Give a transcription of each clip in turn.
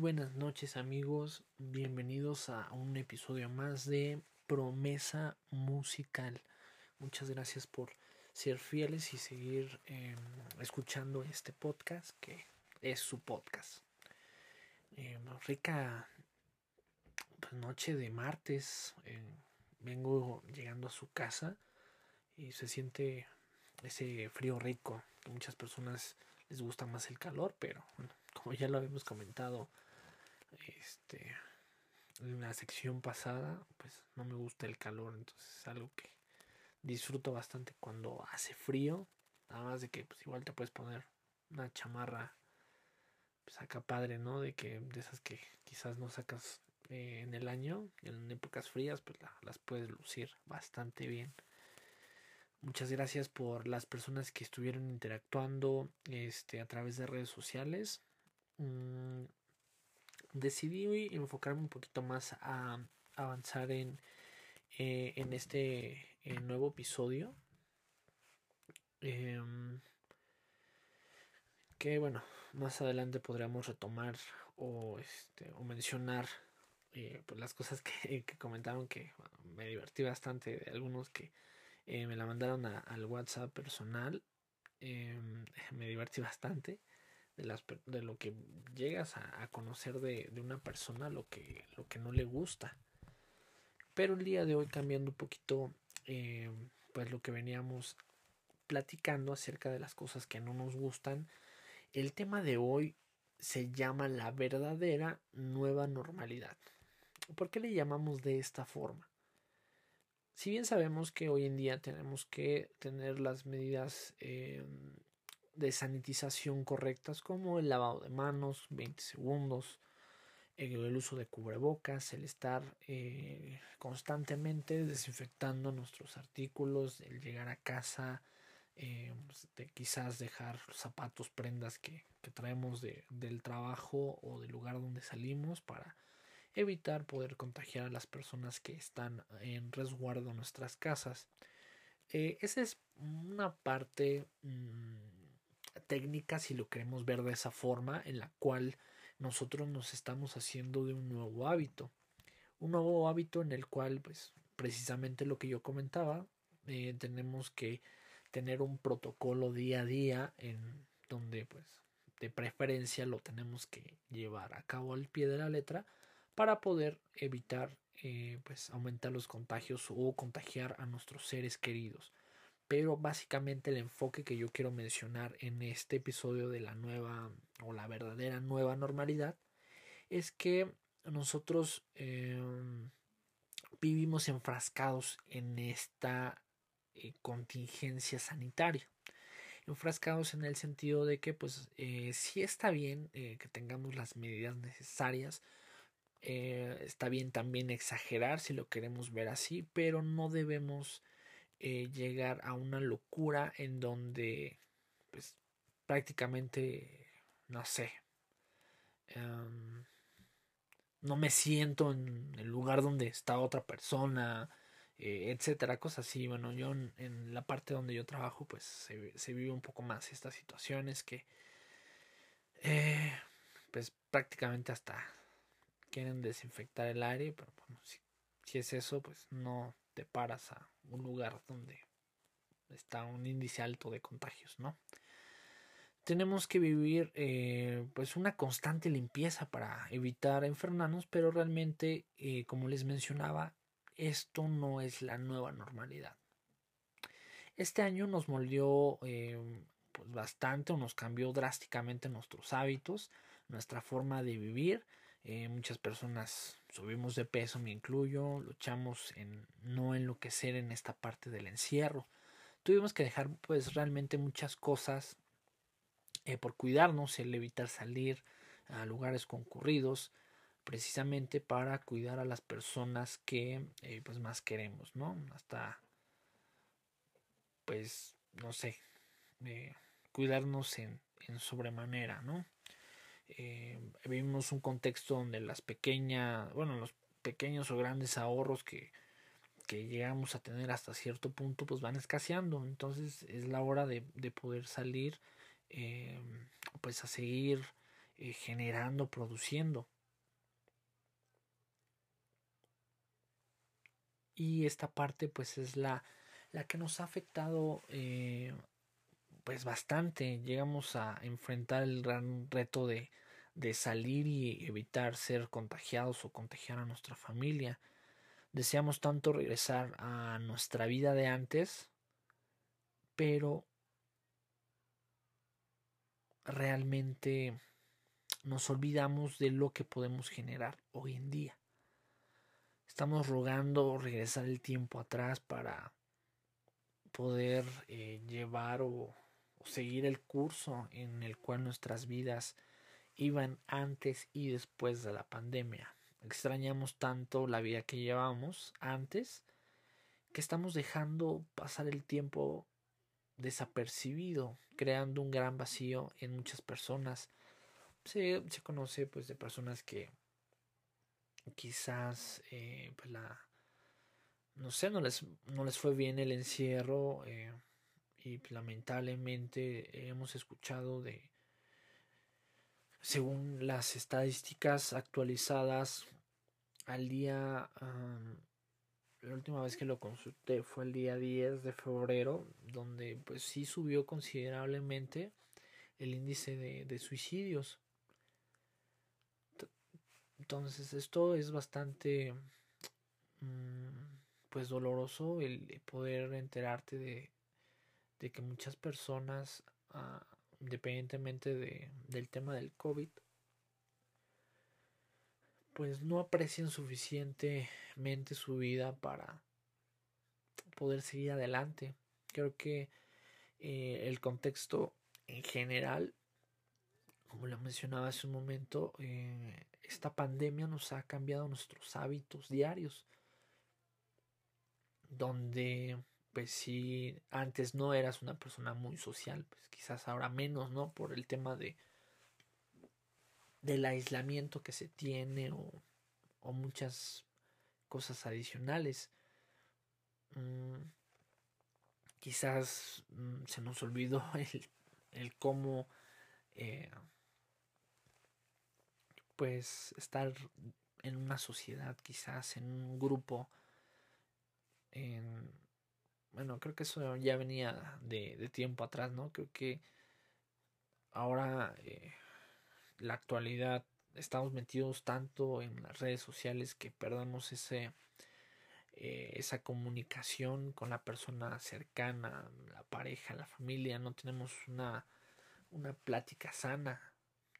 Buenas noches amigos, bienvenidos a un episodio más de Promesa Musical. Muchas gracias por ser fieles y seguir eh, escuchando este podcast que es su podcast. Eh, rica pues, noche de martes, eh, vengo llegando a su casa y se siente ese frío rico. Muchas personas les gusta más el calor, pero como ya lo habíamos comentado este, en la sección pasada, pues no me gusta el calor, entonces es algo que disfruto bastante cuando hace frío, nada más de que pues igual te puedes poner una chamarra pues acá padre, ¿no? De que de esas que quizás no sacas eh, en el año, en épocas frías, pues las puedes lucir bastante bien. Muchas gracias por las personas que estuvieron interactuando este, a través de redes sociales. Mm, decidí enfocarme un poquito más a avanzar en, eh, en este nuevo episodio. Em, que bueno, más adelante podríamos retomar o, este, o mencionar eh, pues las cosas que, comentaron que me divertí bastante de algunos que eh, me la mandaron al WhatsApp personal. Em, me divertí bastante de, las, de lo que llegas a, conocer de, de, una persona, lo que, lo que no le gusta. Pero el día de hoy cambiando un poquito, em, pues lo que veníamos platicando acerca de las cosas que no nos gustan. El tema de hoy se llama la verdadera nueva normalidad. ¿Por qué le llamamos de esta forma? Si bien sabemos que hoy en día tenemos que tener las medidas em, de sanitización correctas como el lavado de manos, 20 segundos, el uso de cubrebocas, el estar eh, constantemente desinfectando nuestros artículos, el llegar a casa, eh, pues, quizás dejar zapatos, prendas que, que traemos de, del trabajo o del lugar donde salimos para evitar poder contagiar a las personas que están en resguardo en nuestras casas. Eh, esa es una parte mm, técnica, si lo queremos ver de esa forma, en la cual nosotros nos estamos haciendo de un nuevo hábito. Un nuevo hábito en el cual, pues, precisamente lo que yo comentaba, eh, tenemos que tener un protocolo día a día en donde, pues, de preferencia lo tenemos que llevar a cabo al pie de la letra para poder evitar eh, pues aumentar los contagios o contagiar a nuestros seres queridos. Pero básicamente el enfoque que yo quiero mencionar en este episodio de la nueva o la verdadera nueva normalidad es que nosotros em, vivimos enfrascados en esta eh, contingencia sanitaria. Enfrascados en el sentido de que pues eh, sí está bien que tengamos las medidas necesarias eh, está bien también exagerar si lo queremos ver así, pero no debemos eh, llegar a una locura en donde, pues, prácticamente, no sé, em, no me siento en el lugar donde está otra persona, eh, etcétera, cosas así. Bueno, yo en, la parte donde yo trabajo, pues se, se vive un poco más estas situaciones que, pues, prácticamente hasta quieren desinfectar el aire, pero bueno, si, es eso, pues no te paras a un lugar donde está un índice alto de contagios, ¿no? Tenemos que vivir eh, pues una constante limpieza para evitar enfermarnos, pero realmente, eh, como les mencionaba, esto no es la nueva normalidad. Este año nos moldeó eh, pues bastante o nos cambió drásticamente nuestros hábitos, nuestra forma de vivir, eh, muchas personas subimos de peso, me incluyo, luchamos en no enloquecer en esta parte del encierro. Tuvimos que dejar pues realmente muchas cosas eh, por cuidarnos, el evitar salir a lugares concurridos, precisamente para cuidar a las personas que eh, pues más queremos, ¿no? Hasta pues no sé, cuidarnos en, en sobremanera, ¿no? Eh, vivimos un contexto donde las pequeñas, bueno, los pequeños o grandes ahorros que, que llegamos a tener hasta cierto punto, pues van escaseando. Entonces es la hora de, de poder salir, eh, pues a seguir eh, generando, produciendo. Y esta parte pues es la, la que nos ha afectado eh, pues bastante. Llegamos a enfrentar el gran reto de, de salir y evitar ser contagiados o contagiar a nuestra familia. Deseamos tanto regresar a nuestra vida de antes, pero realmente nos olvidamos de lo que podemos generar hoy en día. Estamos rogando regresar el tiempo atrás para poder eh, llevar o, seguir el curso en el cual nuestras vidas iban antes y después de la pandemia. Extrañamos tanto la vida que llevábamos antes que estamos dejando pasar el tiempo desapercibido, creando un gran vacío en muchas personas. Se, se conoce pues de personas que quizás eh, pues la no sé no les no les fue bien el encierro eh, y pues, lamentablemente hemos escuchado de según las estadísticas actualizadas al día la última vez que lo consulté fue el día 10 de febrero, donde pues sí subió considerablemente el índice de, suicidios. Entonces esto es bastante mm, pues doloroso el poder enterarte de, de que muchas personas, uh, independientemente de, del tema del COVID, pues no aprecian suficientemente su vida para poder seguir adelante. Creo que eh, el contexto en general, como lo mencionaba hace un momento, eh, esta pandemia nos ha cambiado nuestros hábitos diarios, donde pues si antes no eras una persona muy social, pues quizás ahora menos, ¿no? Por el tema de del aislamiento que se tiene o, o muchas cosas adicionales. Mm, quizás mm, se nos olvidó el, el cómo eh, pues estar en una sociedad, quizás en un grupo, bueno, creo que eso ya venía de, de tiempo atrás, ¿no? Creo que ahora eh, la actualidad estamos metidos tanto en las redes sociales que perdamos ese eh, esa comunicación con la persona cercana, la pareja, la familia, no tenemos una, una plática sana.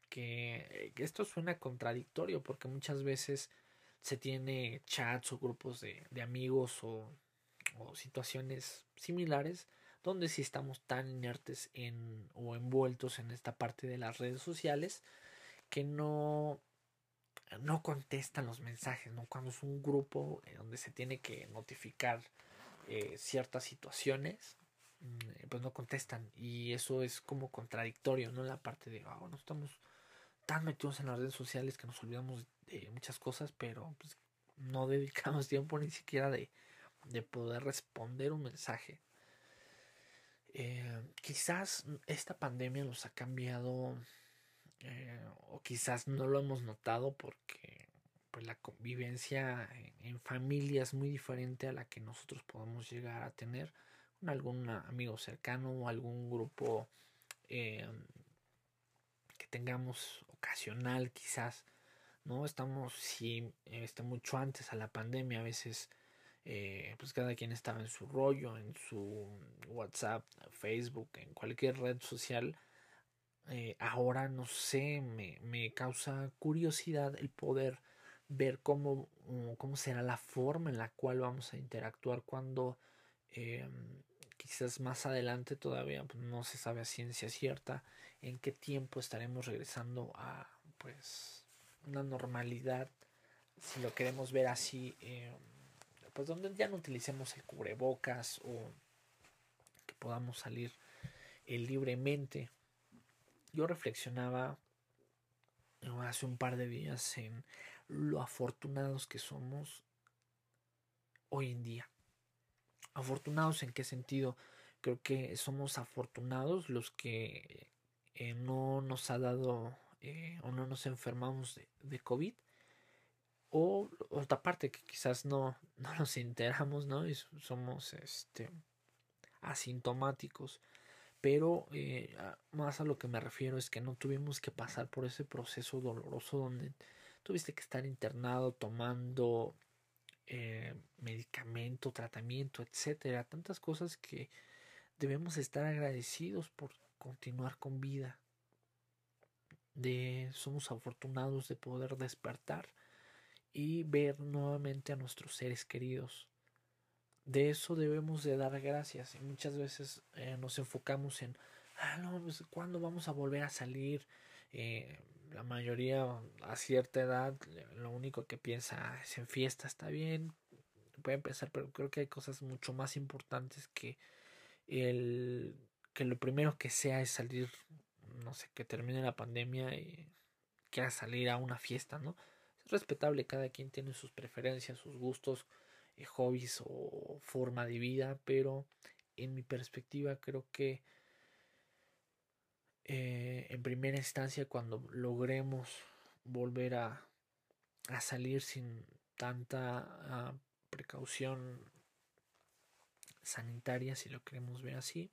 Que, que esto suena contradictorio porque muchas veces se tiene chats o grupos de, de amigos o, o, situaciones similares donde si estamos tan inertes en o envueltos en esta parte de las redes sociales que no, no contestan los mensajes, ¿no? Cuando es un grupo donde se tiene que notificar eh, ciertas situaciones, mm, pues no contestan. Y eso es como contradictorio, ¿no? La parte de, ah, no estamos tan metidos en las redes sociales que nos olvidamos de muchas cosas, pero pues, no dedicamos tiempo ni siquiera de, de poder responder un mensaje. Eh, quizás esta pandemia nos ha cambiado eh, o quizás no lo hemos notado porque pues la convivencia en, familia es muy diferente a la que nosotros podemos llegar a tener con algún amigo cercano o algún grupo eh, que tengamos ocasional quizás no estamos si este mucho antes a la pandemia a veces eh, pues cada quien estaba en su rollo en su WhatsApp Facebook en cualquier red social eh, ahora no sé, me, me, causa curiosidad el poder ver cómo, mm, cómo será la forma en la cual vamos a interactuar cuando eh, quizás más adelante todavía pues, no se sabe a ciencia cierta en qué tiempo estaremos regresando a pues una normalidad si lo queremos ver así eh, pues donde ya no utilicemos el cubrebocas o que podamos salir libremente yo reflexionaba hace un par de días en lo afortunados que somos hoy en día. Afortunados en qué sentido? Creo que somos afortunados los que eh, no nos ha dado eh, o no nos enfermamos de COVID. O otra parte que quizás no, no nos enteramos, ¿no? Y somos este, asintomáticos. Pero eh, más a lo que me refiero es que no tuvimos que pasar por ese proceso doloroso donde tuviste que estar internado tomando eh, medicamento, tratamiento, etcétera. Tantas cosas que debemos estar agradecidos por continuar con vida. De somos afortunados de poder despertar y ver nuevamente a nuestros seres queridos. De eso debemos de dar gracias. Y muchas veces eh, nos enfocamos en, ah, no, pues, ¿cuándo vamos a volver a salir? Eh, la mayoría a cierta edad lo único que piensa es en fiesta, está bien, puede empezar, pero creo que hay cosas mucho más importantes que el que lo primero que sea es salir, no sé, que termine la pandemia y quiera salir a una fiesta, ¿no? Es respetable, cada quien tiene sus preferencias, sus gustos, eh, hobbies o forma de vida, pero en mi perspectiva creo que eh, en primera instancia cuando logremos volver a, a salir sin tanta ah, precaución sanitaria, si lo queremos ver así,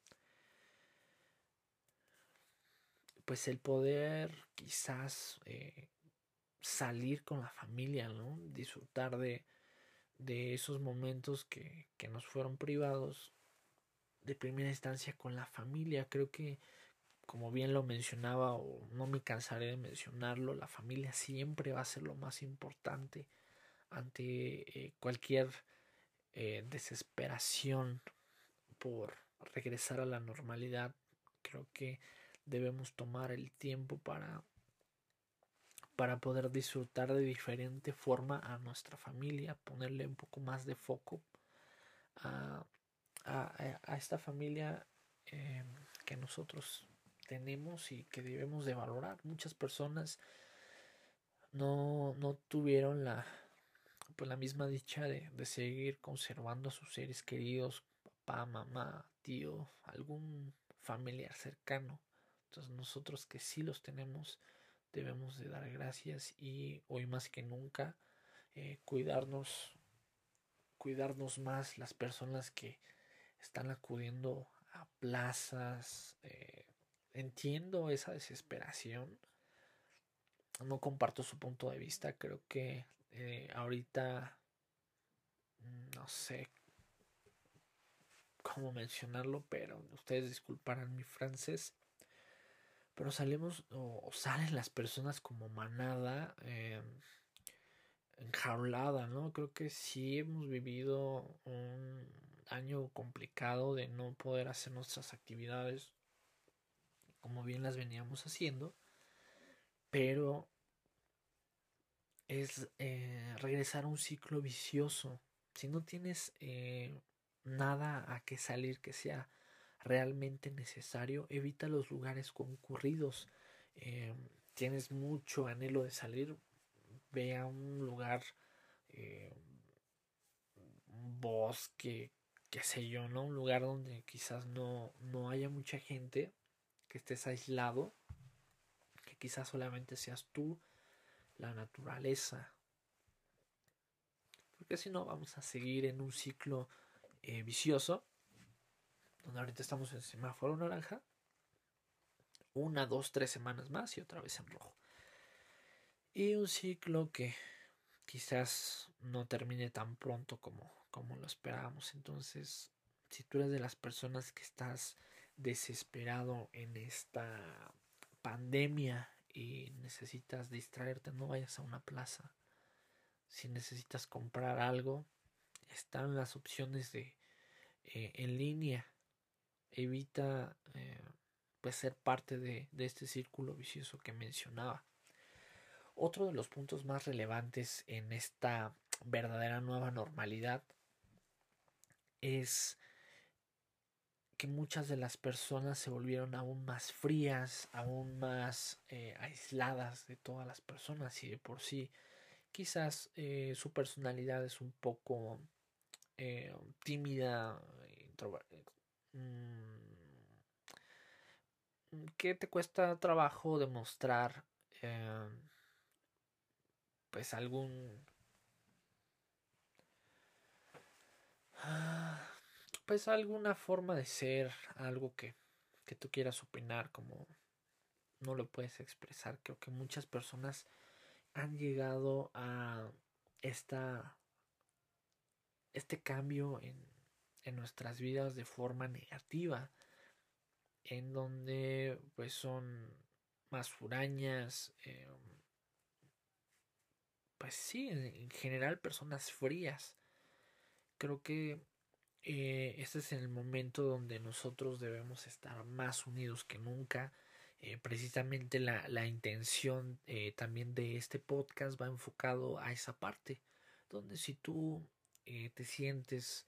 pues el poder quizás eh, salir con la familia, ¿no? Disfrutar de, de esos momentos que, que nos fueron privados de primera instancia con la familia. Creo que como bien lo mencionaba o no me cansaré de mencionarlo, la familia siempre va a ser lo más importante ante eh, cualquier eh, desesperación por regresar a la normalidad. Creo que debemos tomar el tiempo para para poder disfrutar de diferente forma a nuestra familia, ponerle un poco más de foco a, a, esta familia eh, que nosotros tenemos y que debemos de valorar. Muchas personas no, no tuvieron la, pues la misma dicha de, de seguir conservando a sus seres queridos, papá, mamá, tío, algún familiar cercano. Entonces nosotros que sí los tenemos debemos de dar gracias y hoy más que nunca eh, cuidarnos cuidarnos más las personas que están acudiendo a plazas eh, entiendo esa desesperación. No comparto su punto de vista. Creo que eh, ahorita no sé cómo mencionarlo, pero ustedes disculparán mi francés. Pero salimos o, salen las personas como manada, eh, enjaulada, ¿no? Creo que sí hemos vivido un año complicado de no poder hacer nuestras actividades como bien las veníamos haciendo, pero es eh, regresar a un ciclo vicioso. Si no tienes eh, nada a que salir que sea realmente necesario, evita los lugares concurridos. Eh, tienes mucho anhelo de salir, ve a un lugar, un bosque, qué sé yo, ¿no? Un lugar donde quizás no, no haya mucha gente que estés aislado, que quizás solamente seas tú, la naturaleza. Porque si no, vamos a seguir en un ciclo eh, vicioso, ahorita estamos en semáforo naranja, una, dos, tres semanas más y otra vez en rojo. Y un ciclo que quizás no termine tan pronto como, como lo esperábamos. Entonces, si tú eres de las personas que estás desesperado en esta pandemia y necesitas distraerte, no vayas a una plaza. Si necesitas comprar algo, están las opciones de eh, en línea. Evita eh, pues ser parte de, este círculo vicioso que mencionaba. Otro de los puntos más relevantes en esta verdadera nueva normalidad es que muchas de las personas se volvieron aún más frías, aún más eh, aisladas de todas las personas y de por sí quizás eh, su personalidad es un poco eh, tímida, que te cuesta trabajo demostrar em, pues algún pues alguna forma de ser, algo que, que tú quieras opinar, como no lo puedes expresar. Creo que muchas personas han llegado a esta este cambio en, en nuestras vidas de forma negativa en donde pues son más furañas em, pues sí en general personas frías creo que eh, este es el momento donde nosotros debemos estar más unidos que nunca. Eh, precisamente la, la intención eh, también de este podcast va enfocado a esa parte, donde si tú te sientes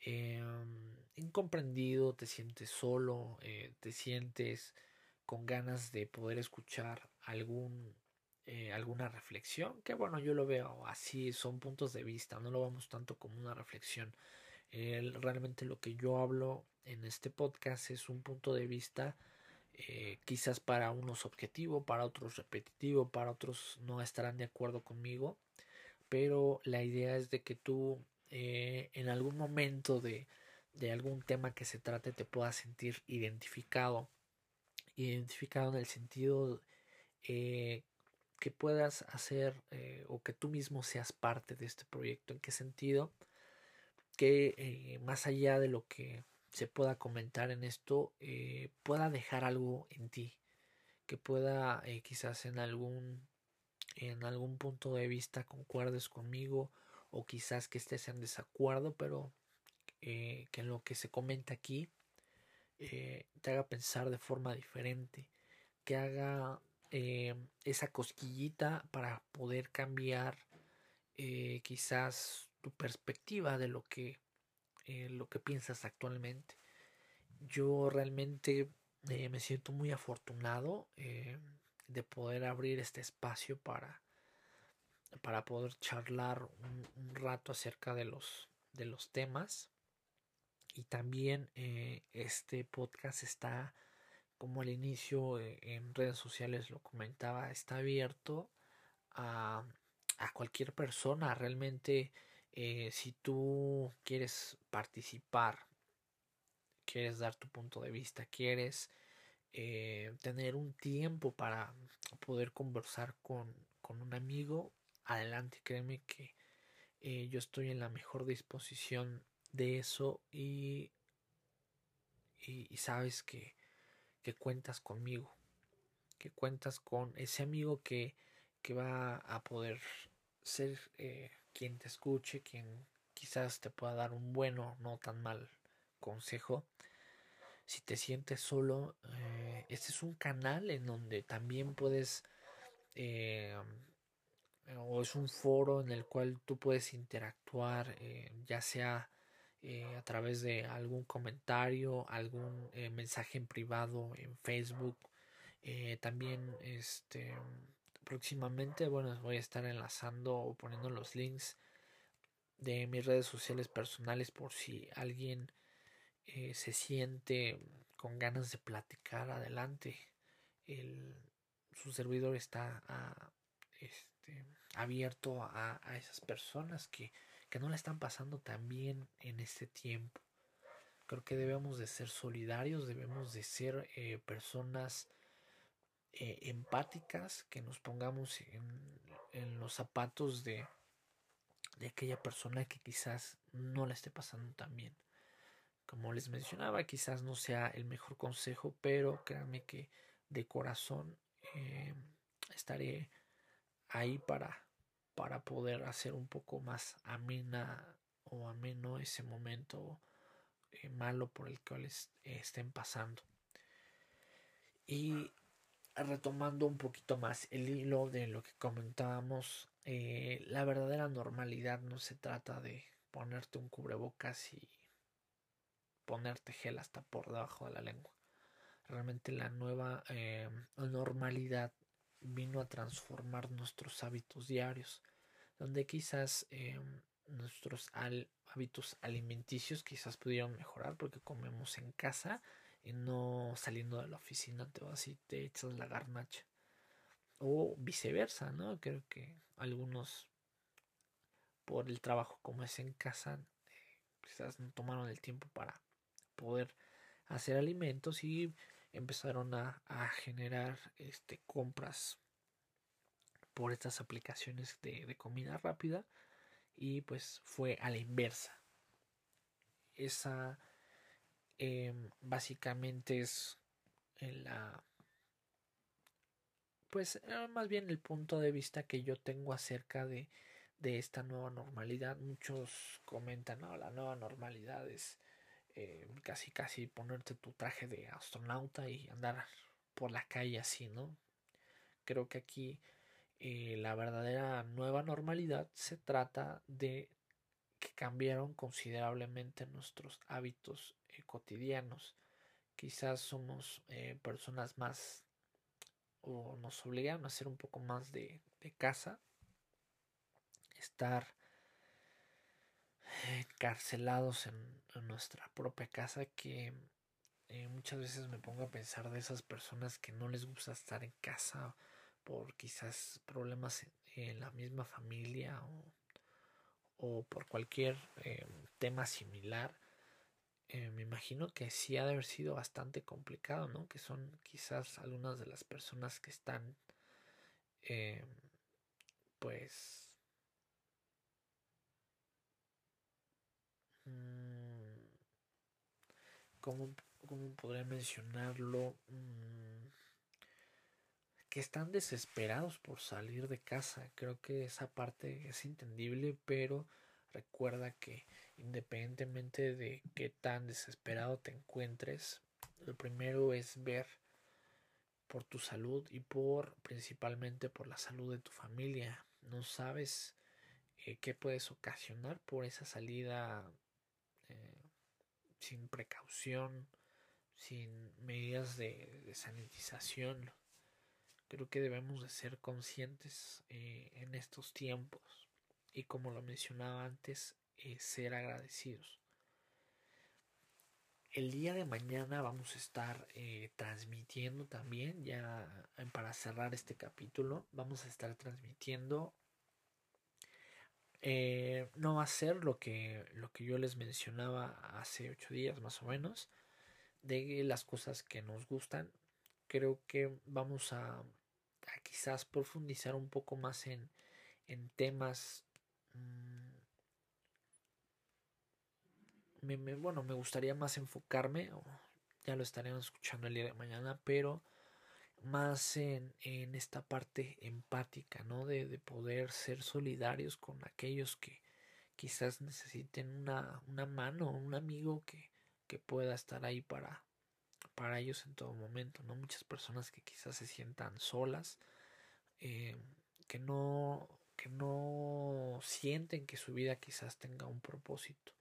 em, incomprendido, te sientes solo, te sientes con ganas de poder escuchar algún alguna reflexión, que bueno, yo lo veo así, son puntos de vista, no lo vemos tanto como una reflexión. Realmente lo que yo hablo en este podcast es un punto de vista eh, quizás para unos objetivo, para otros repetitivo, para otros no estarán de acuerdo conmigo, pero la idea es de que tú eh, en algún momento de, de algún tema que se trate te puedas sentir identificado, identificado en el sentido eh, que puedas hacer o que tú mismo seas parte de este proyecto. ¿En qué sentido? que eh, más allá de lo que se pueda comentar en esto, eh, pueda dejar algo en ti, que pueda eh, quizás en algún, en algún punto de vista concuerdes conmigo o quizás que estés en desacuerdo, pero que en lo que se comenta aquí te haga pensar de forma diferente, que haga esa cosquillita para poder cambiar quizás tu perspectiva de lo que, eh, lo que piensas actualmente. Yo realmente eh, me siento muy afortunado eh, de poder abrir este espacio para, para poder charlar un, rato acerca de los, de los temas. Y también este podcast está, como al inicio en redes sociales lo comentaba, está abierto a, a cualquier persona. Realmente eh, si tú quieres participar, quieres dar tu punto de vista, quieres eh, tener un tiempo para poder conversar con, un amigo, adelante, créeme que eh, yo estoy en la mejor disposición de eso y, y, sabes que, que, cuentas conmigo, que cuentas con ese amigo que, que va a poder ser quien te escuche, quien quizás te pueda dar un bueno, no tan mal consejo. Si te sientes solo, eh, este es un canal en donde también puedes, eh, o es un foro en el cual tú puedes interactuar, eh, ya sea a través de algún comentario, algún mensaje en privado en Facebook. también este próximamente, bueno, voy a estar enlazando o poniendo los links de mis redes sociales personales por si alguien eh, se siente con ganas de platicar adelante. El, su servidor está este, abierto a, esas personas que, que no la están pasando tan bien en este tiempo. Creo que debemos de ser solidarios, debemos de ser eh, personas eh, empáticas, que nos pongamos en, los zapatos de, de aquella persona que quizás no la esté pasando tan bien. Como les mencionaba, quizás no sea el mejor consejo, pero créanme que de corazón eh, estaré ahí para, para poder hacer un poco más amena o ameno ese momento eh, malo por el que les estén pasando. Y retomando un poquito más el hilo de lo que comentábamos, eh, la verdadera normalidad no se trata de ponerte un cubrebocas y ponerte gel hasta por debajo de la lengua. Realmente la nueva eh, normalidad vino a transformar nuestros hábitos diarios, donde quizás eh, nuestros hábitos alimenticios quizás pudieron mejorar porque comemos en casa y no saliendo de la oficina te vas y te echas la garnacha. o viceversa, ¿no? Creo que algunos por el trabajo como es en casa eh, quizás no tomaron el tiempo para poder hacer alimentos y empezaron a, a generar este compras por estas aplicaciones de, de comida rápida y pues fue a la inversa. Esa em, básicamente es la pues eh, más bien el punto de vista que yo tengo acerca de, de esta nueva normalidad. Muchos comentan no la nueva normalidad es eh, casi casi ponerte tu traje de astronauta y andar por la calle así no creo que aquí eh, la verdadera nueva normalidad se trata de que cambiaron considerablemente nuestros hábitos eh, cotidianos. Quizás somos personas más o nos obligaron a hacer un poco más de, de casa, estar encarcelados en, nuestra propia casa que eh, muchas veces me pongo a pensar de esas personas que no les gusta estar en casa por quizás problemas en, la misma familia o o por cualquier eh, tema similar, eh, me imagino que sí ha de haber sido bastante complicado, ¿no? Que son quizás algunas de las personas que están, pues, ¿cómo, ¿cómo, podría mencionarlo? Mm, que están desesperados por salir de casa. Creo que esa parte es entendible, pero recuerda que independientemente de qué tan desesperado te encuentres, lo primero es ver por tu salud y por principalmente por la salud de tu familia. No sabes eh, qué puedes ocasionar por esa salida sin precaución, sin medidas de, sanitización creo que debemos de ser conscientes eh, en estos tiempos y como lo mencionaba antes, eh, ser agradecidos. El día de mañana vamos a estar eh, transmitiendo también, ya para cerrar este capítulo, vamos a estar transmitiendo. Eh, no va a ser lo que, lo que yo les mencionaba hace ocho días más o menos, de las cosas que nos gustan, creo que vamos a, quizás profundizar un poco más en, en temas me, bueno me gustaría más enfocarme ya lo estaremos escuchando el día de mañana pero más en, en esta parte empática no de, de, poder ser solidarios con aquellos que quizás necesiten una, una mano un amigo que, que pueda estar ahí para para ellos en todo momento, ¿no? Muchas personas que quizás se sientan solas, eh, que no que no sienten que su vida quizás tenga un propósito.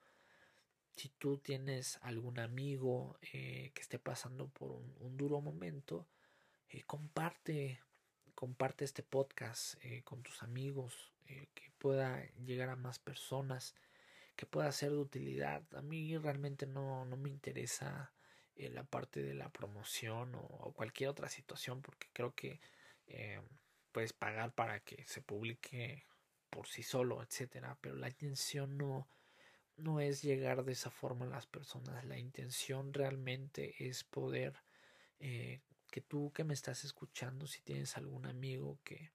Si tú tienes algún amigo eh, que esté pasando por un, un duro momento, eh, comparte, comparte este podcast eh, con tus amigos, eh, que pueda llegar a más personas, que pueda ser de utilidad. A mí realmente no, no me interesa la parte de la promoción o, cualquier otra situación porque creo que puedes pagar para que se publique por sí solo etcétera pero la intención no no es llegar de esa forma a las personas la intención realmente es poder eh, que tú que me estás escuchando si tienes algún amigo que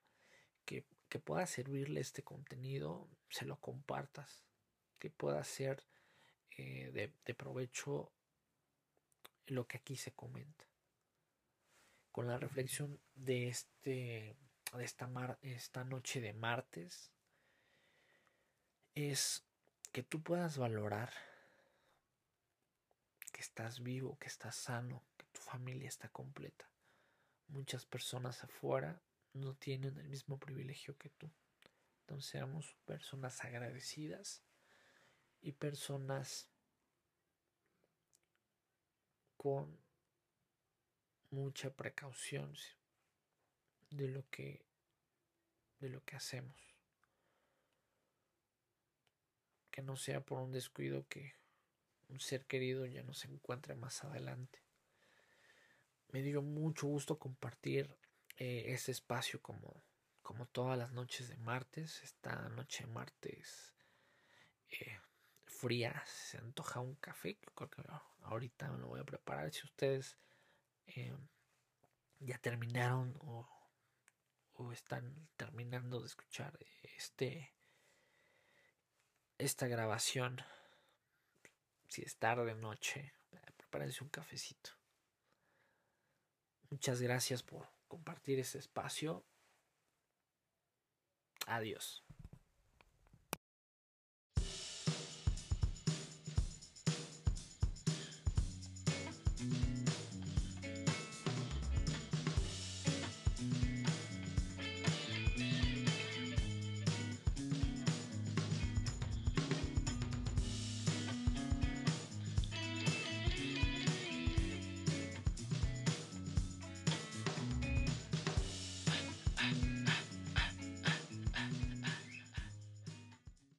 que, que pueda servirle este contenido se lo compartas que pueda ser eh, de, de provecho lo que aquí se comenta. Con la reflexión de este de esta, mar, esta noche de martes es que tú puedas valorar que estás vivo, que estás sano, familia está completa. Muchas personas afuera no tienen el mismo privilegio que tú. Entonces seamos personas agradecidas y personas con mucha precaución de lo que de lo que hacemos que no sea por un descuido que un ser querido ya no se encuentre más adelante me dio mucho gusto compartir eh, este espacio como, como todas las noches de martes. Esta noche de martes eh, fría, se antoja un café. Creo que ahorita me lo voy a preparar. Si ustedes eh, ya terminaron o, o, están terminando de escuchar este esta grabación, si es tarde noche, prepárense un cafecito. Muchas gracias por compartir este espacio. Adiós.